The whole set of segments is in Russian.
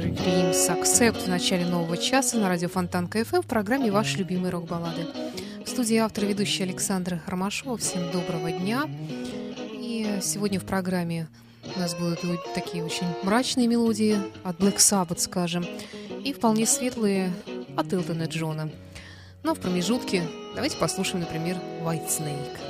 Theater Dreams Accept в начале нового часа на радио Фонтан КФМ в программе «Ваши любимые рок-баллады». В студии автор и ведущая Александра Ромашова. Всем доброго дня. И сегодня в программе у нас будут такие очень мрачные мелодии от Black Sabbath, скажем, и вполне светлые от Элтона Джона. Но в промежутке давайте послушаем, например, White Snake.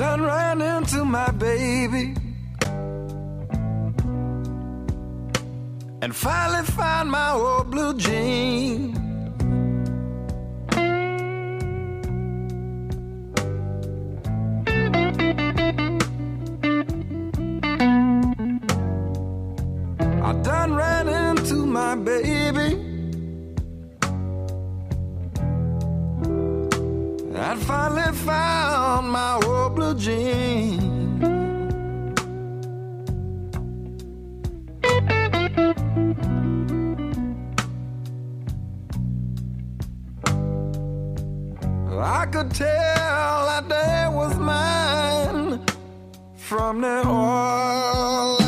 done ran into my baby. And finally found my old blue jean. I done ran into my baby. I finally found my old dream. I could tell that day was mine from the oil.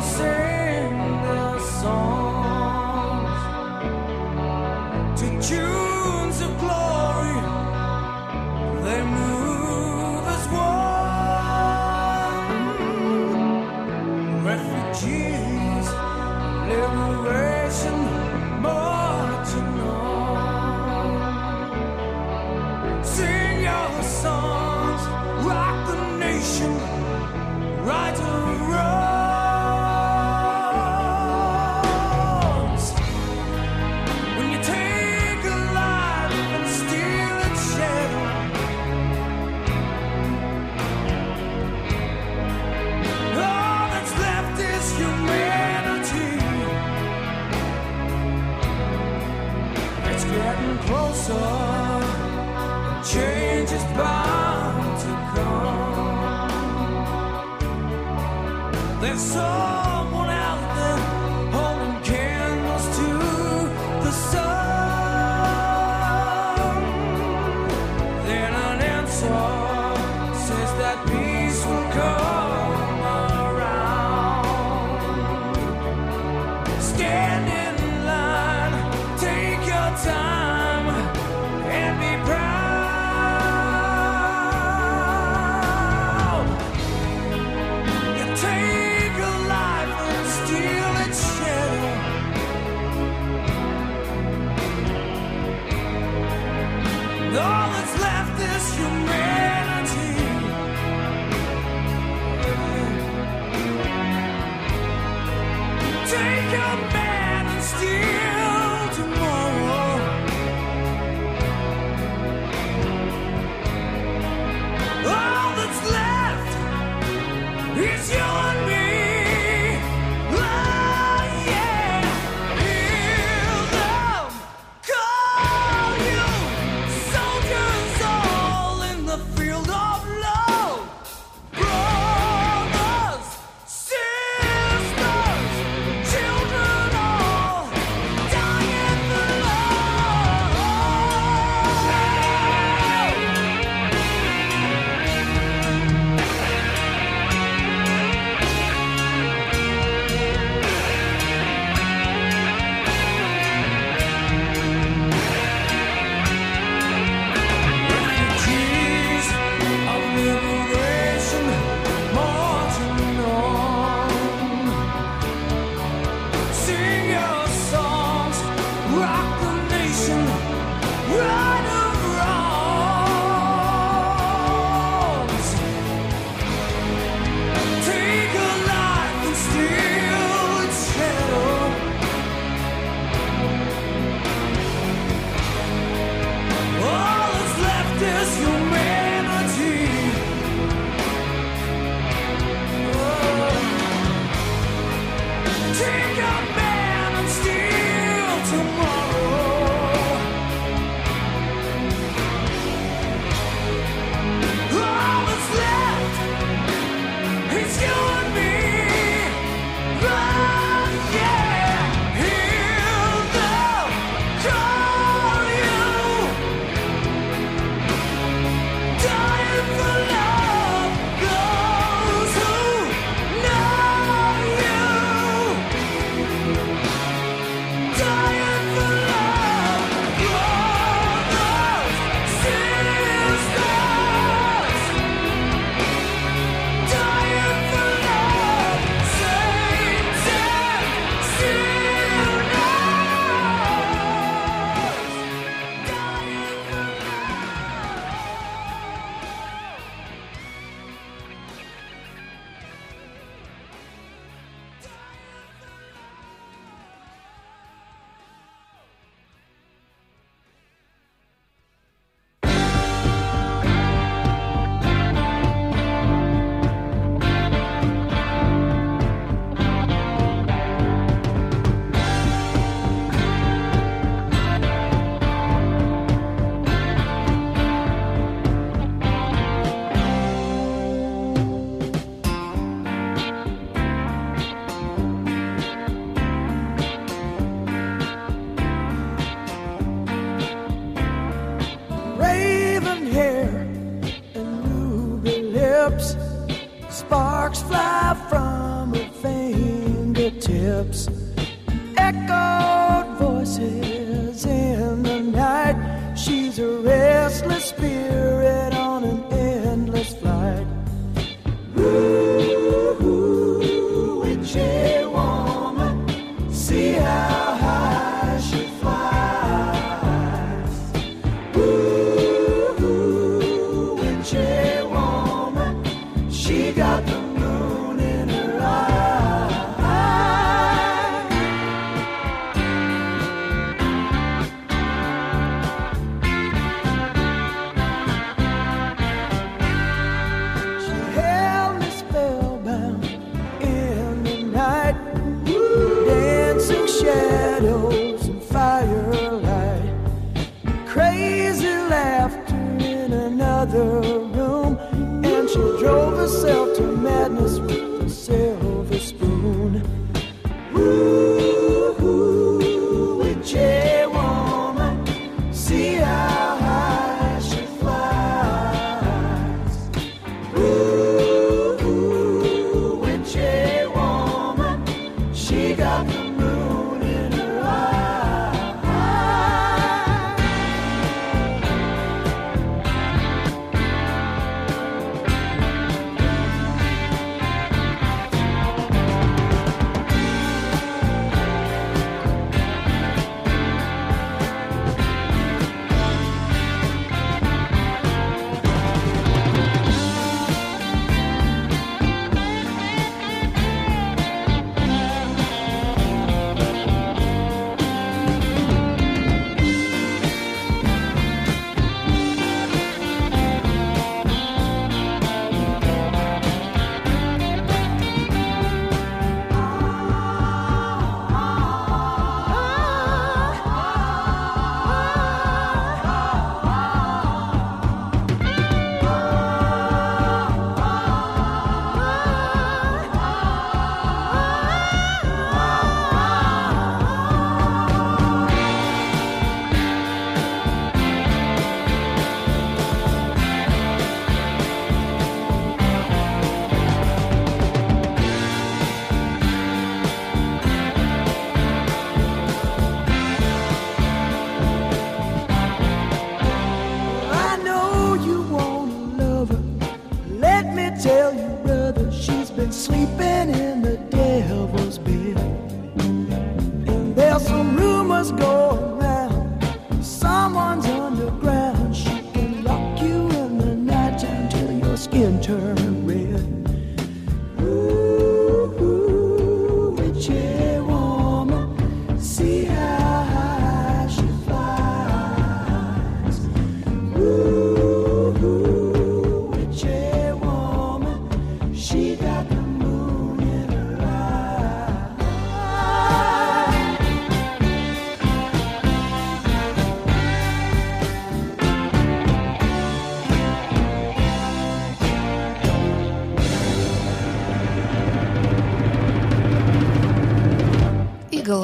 closer Take a man and steal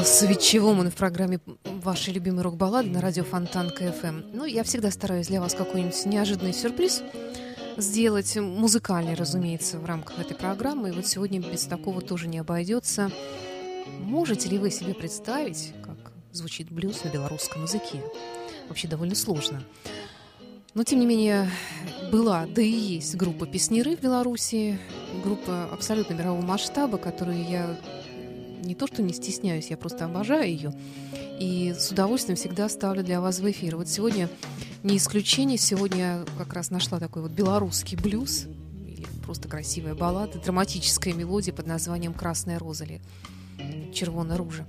Свечевому в программе вашей любимой рок-баллады на радио Фонтан КФМ. Ну, я всегда стараюсь для вас какой-нибудь неожиданный сюрприз сделать, музыкальный, разумеется, в рамках этой программы. И вот сегодня без такого тоже не обойдется. Можете ли вы себе представить, как звучит блюз на белорусском языке? Вообще довольно сложно. Но, тем не менее, была, да и есть группа «Песнеры» в Беларуси, группа абсолютно мирового масштаба, которую я не то что не стесняюсь, я просто обожаю ее. И с удовольствием всегда ставлю для вас в эфир. Вот сегодня не исключение. Сегодня я как раз нашла такой вот белорусский блюз, или просто красивая баллада, драматическая мелодия под названием «Красная роза» или «Червона ружа».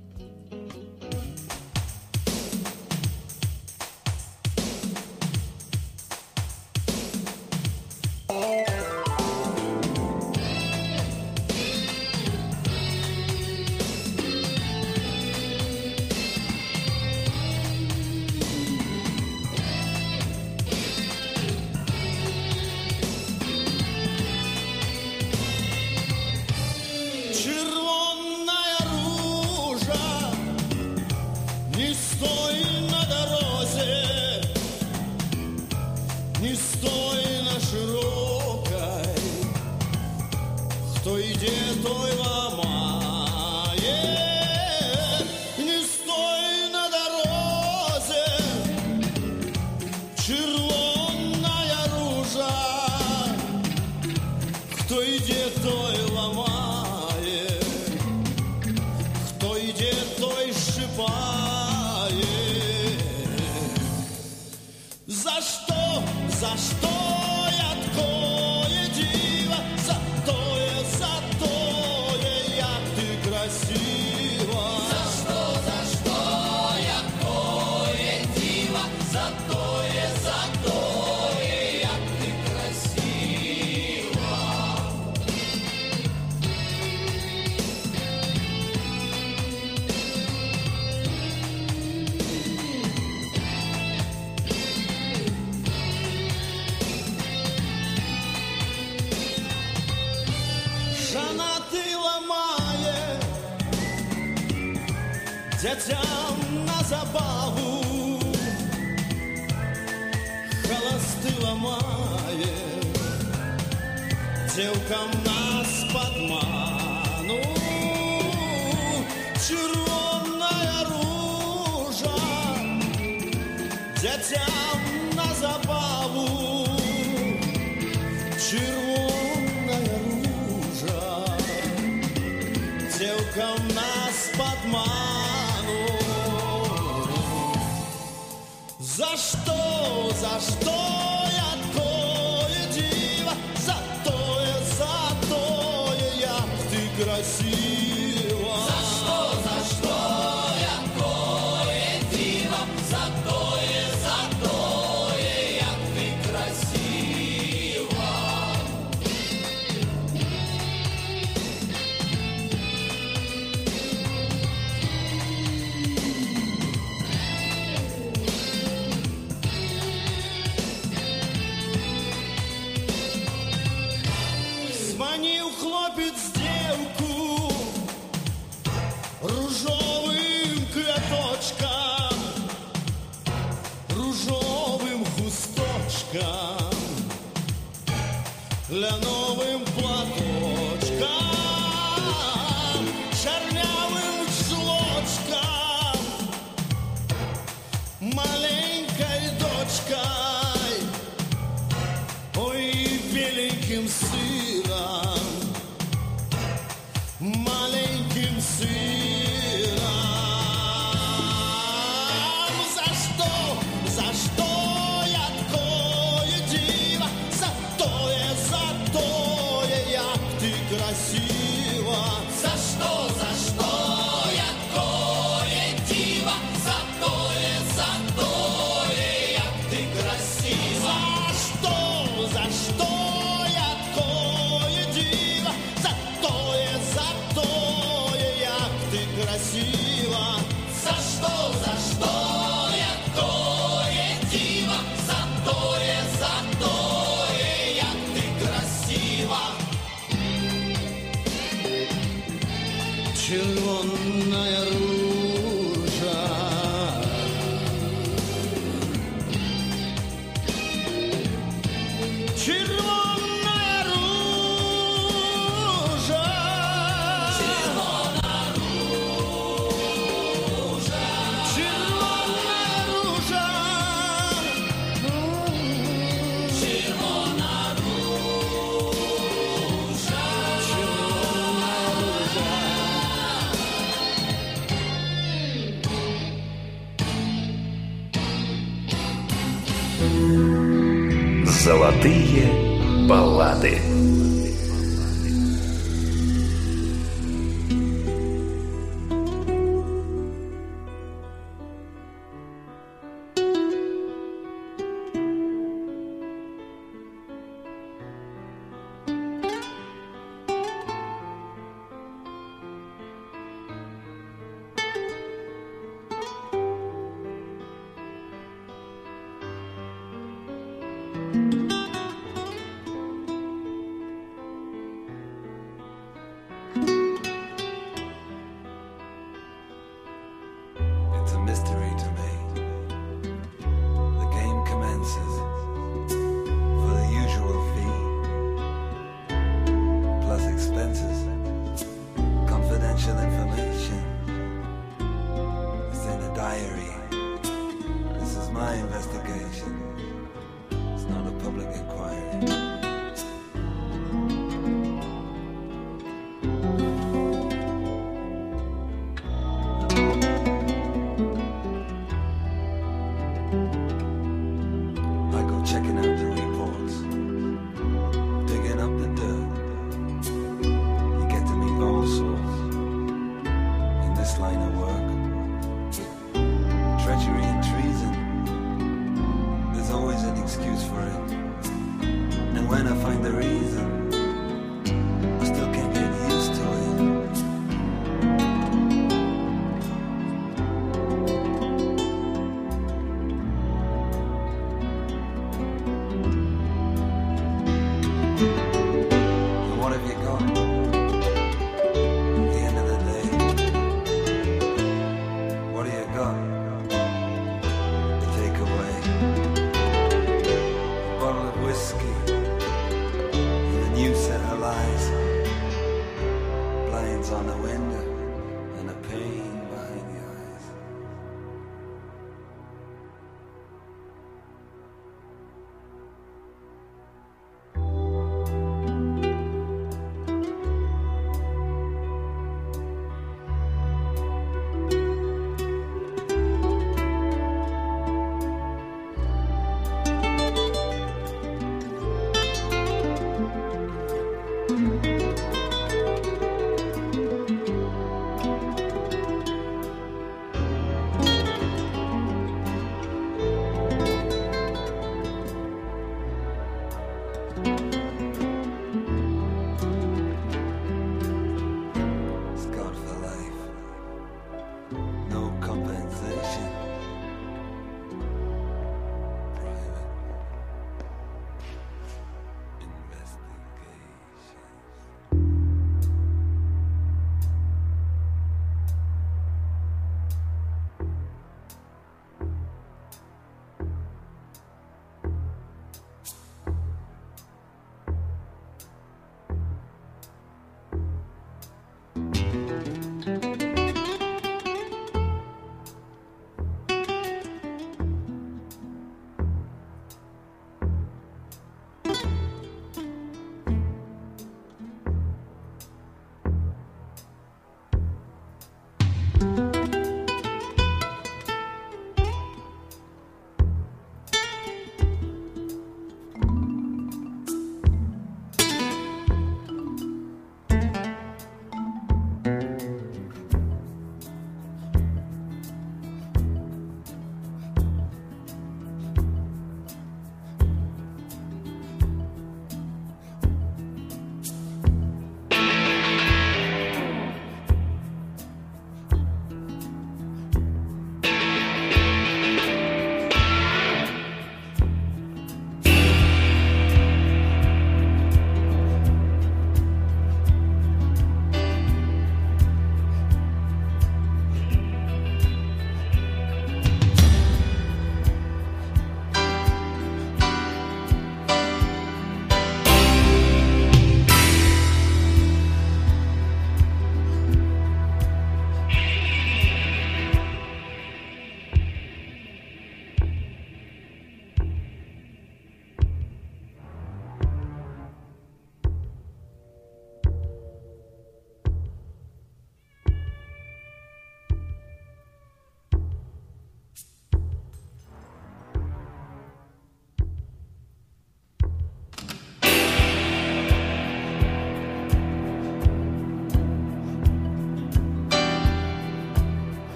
Дзеўкам нас падману Чырвоная ружа дзяцям на забаву. Червоная ружа Дзеўкам нас падману За што, за што беленьким сыром, маленьким сыром. Mystery to me.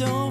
don't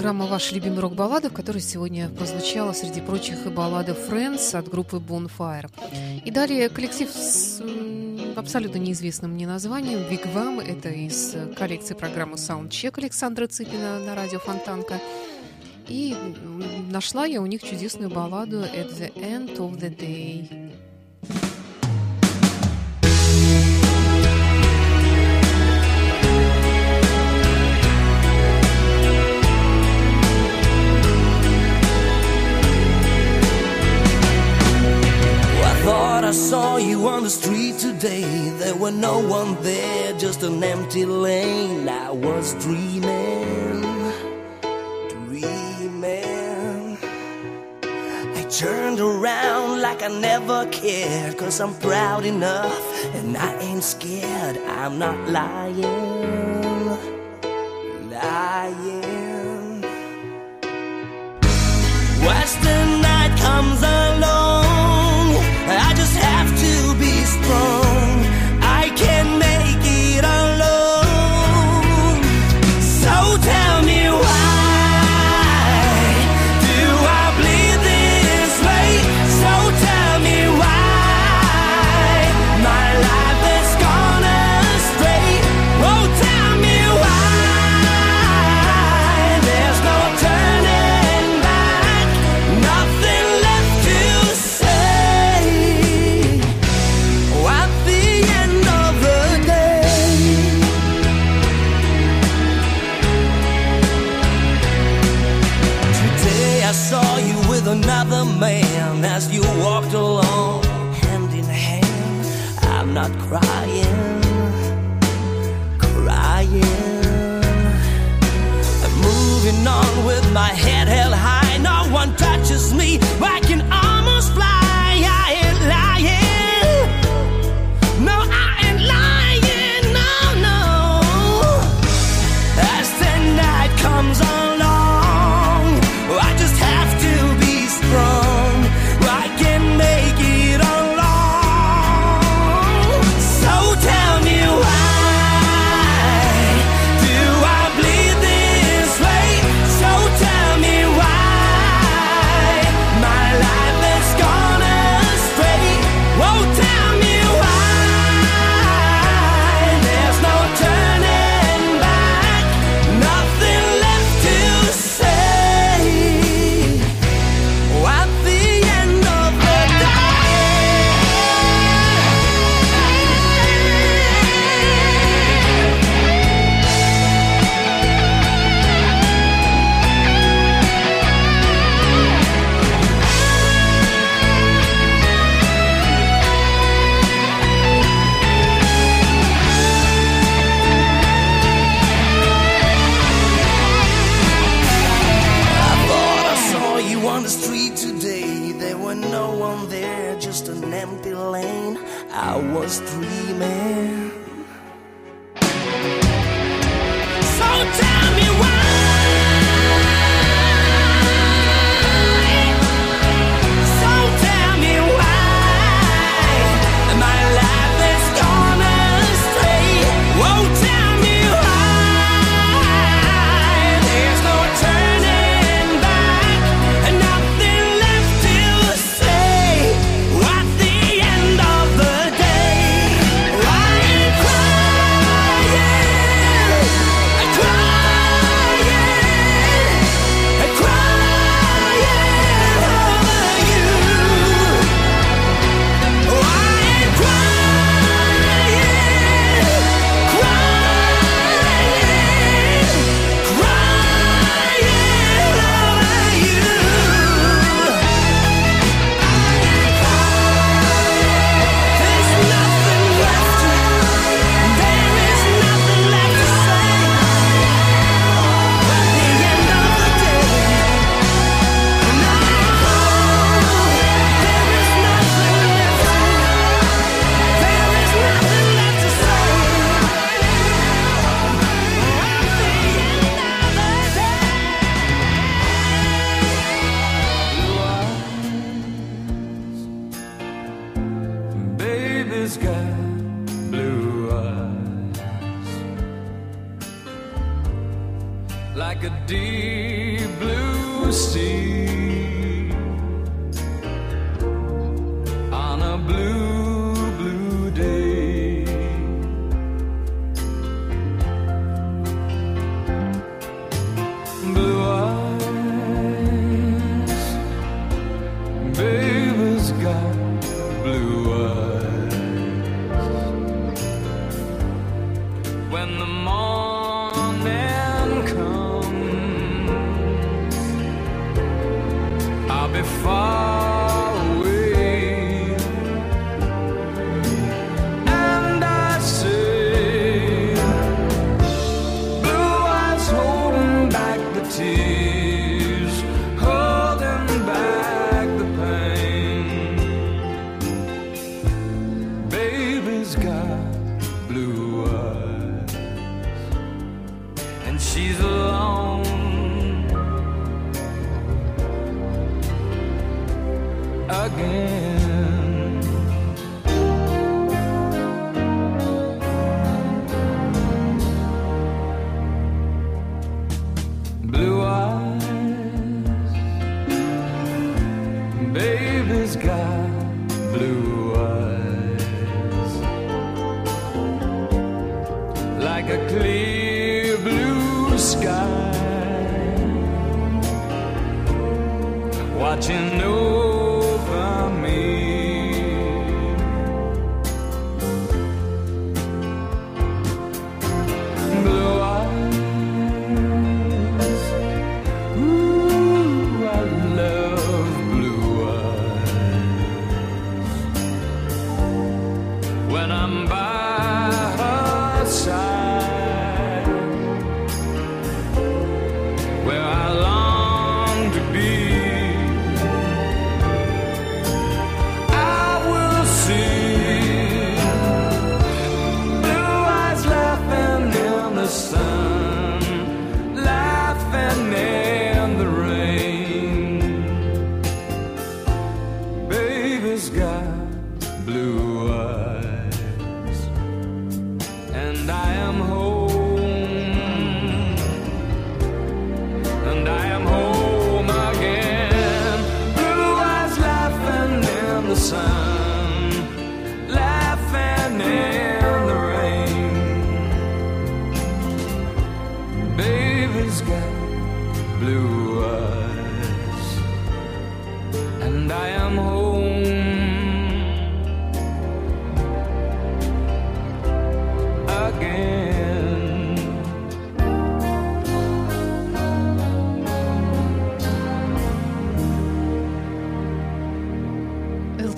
программа «Ваши любимые рок-баллады», в которой сегодня прозвучала, среди прочих, и баллада «Friends» от группы Bonfire. И далее коллектив с абсолютно неизвестным мне названием «Вигвам». Это из коллекции программы «Саундчек» Александра Цыпина на радио «Фонтанка». И нашла я у них чудесную балладу «At the end of the day». on the street today, there were no one there, just an empty lane. I was dreaming, dreaming. I turned around like I never cared, cause I'm proud enough and I ain't scared. I'm not lying, lying. Western night comes on.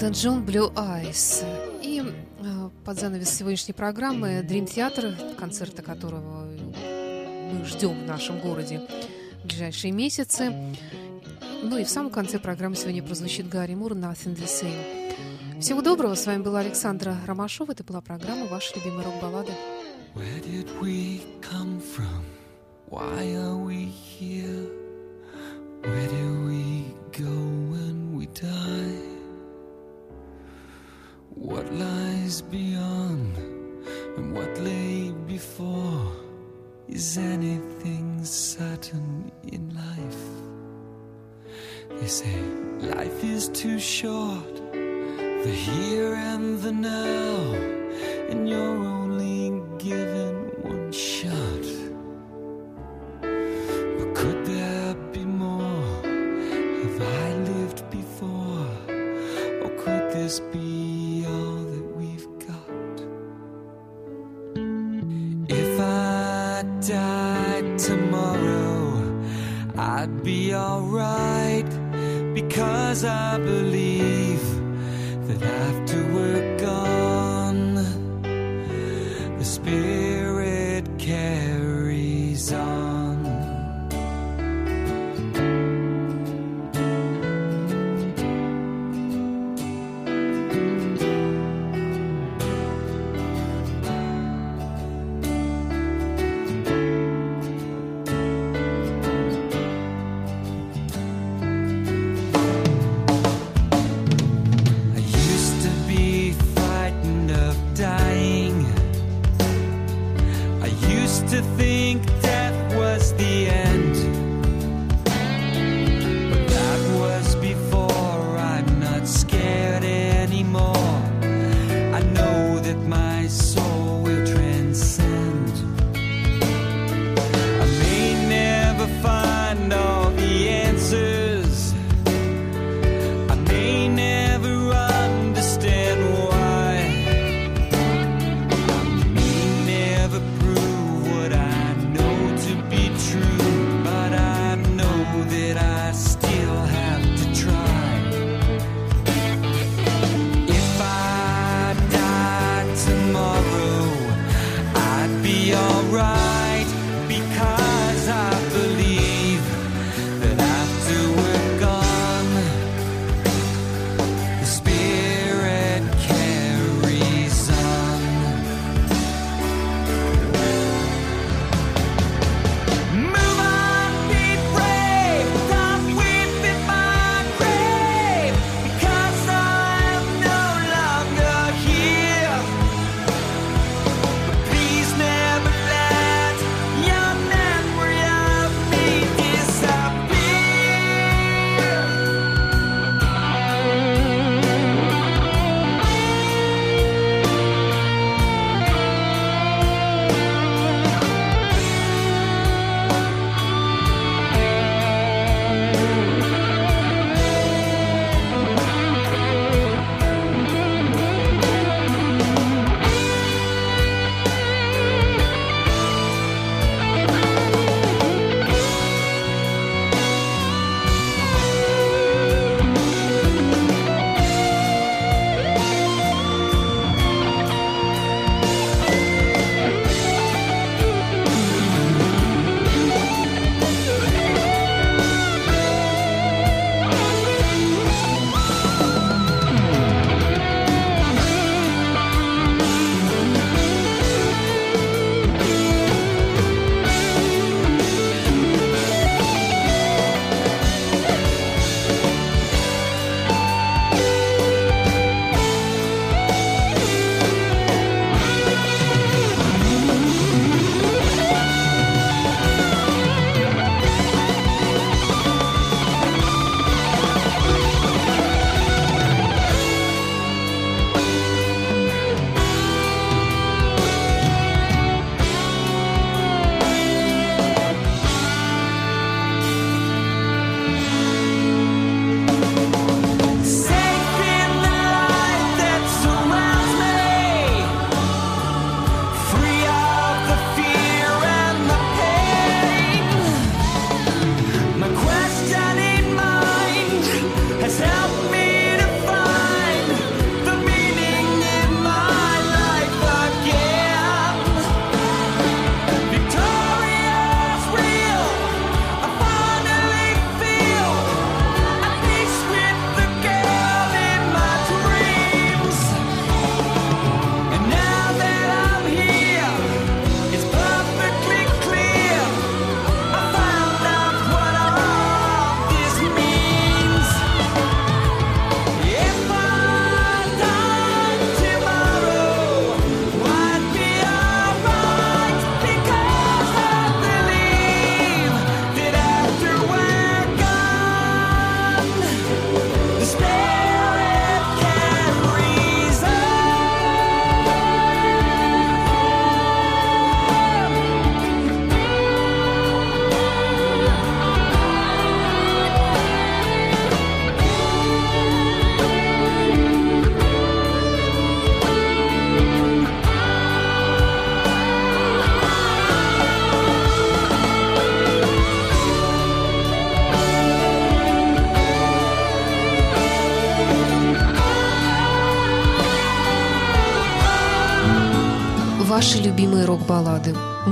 Элтон Джон Blue Eyes. И э, под занавес сегодняшней программы Dream Theater, концерта которого мы ждем в нашем городе в ближайшие месяцы. Ну и в самом конце программы сегодня прозвучит Гарри Мур «Nothing the Same». Всего доброго, с вами была Александра Ромашова, это была программа «Ваши любимые рок-баллады». Where did we come from? Why are we here? Where do we go when we die? What lies beyond and what lay before? Is anything certain in life? They say life is too short, the here and the now, and you're only given one shot.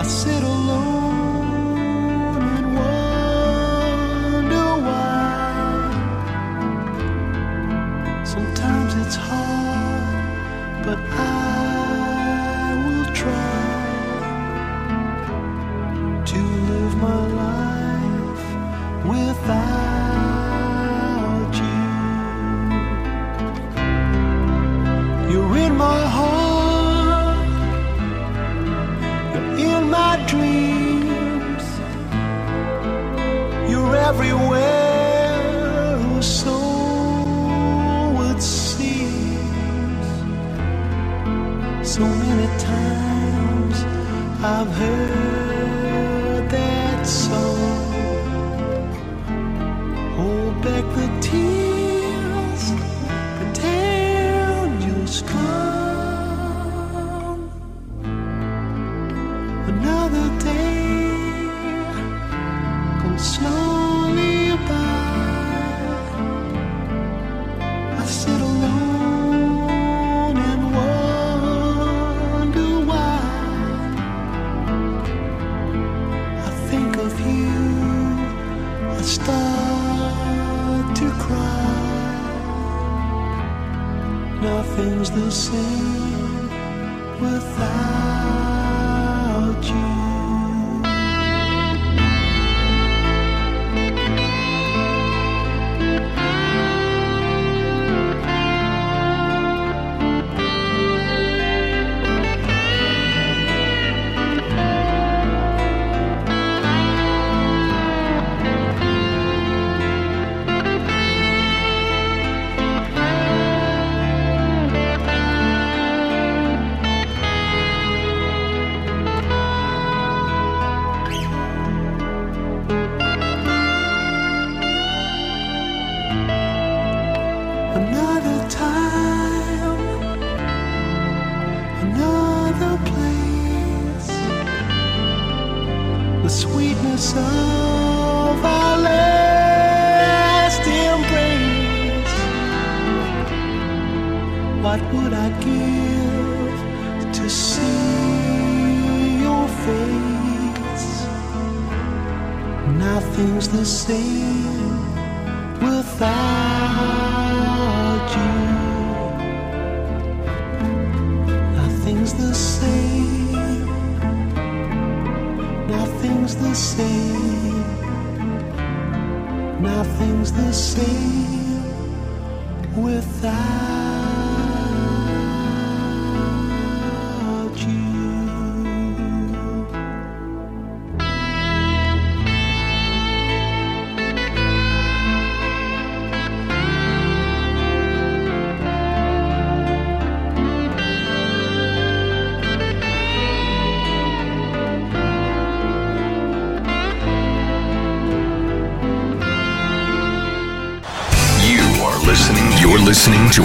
I sit alone.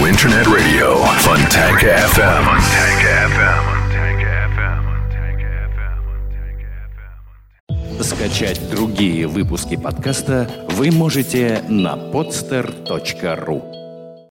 Internet Radio, Funtank FM. Скачать другие выпуски подкаста вы можете на podster.ru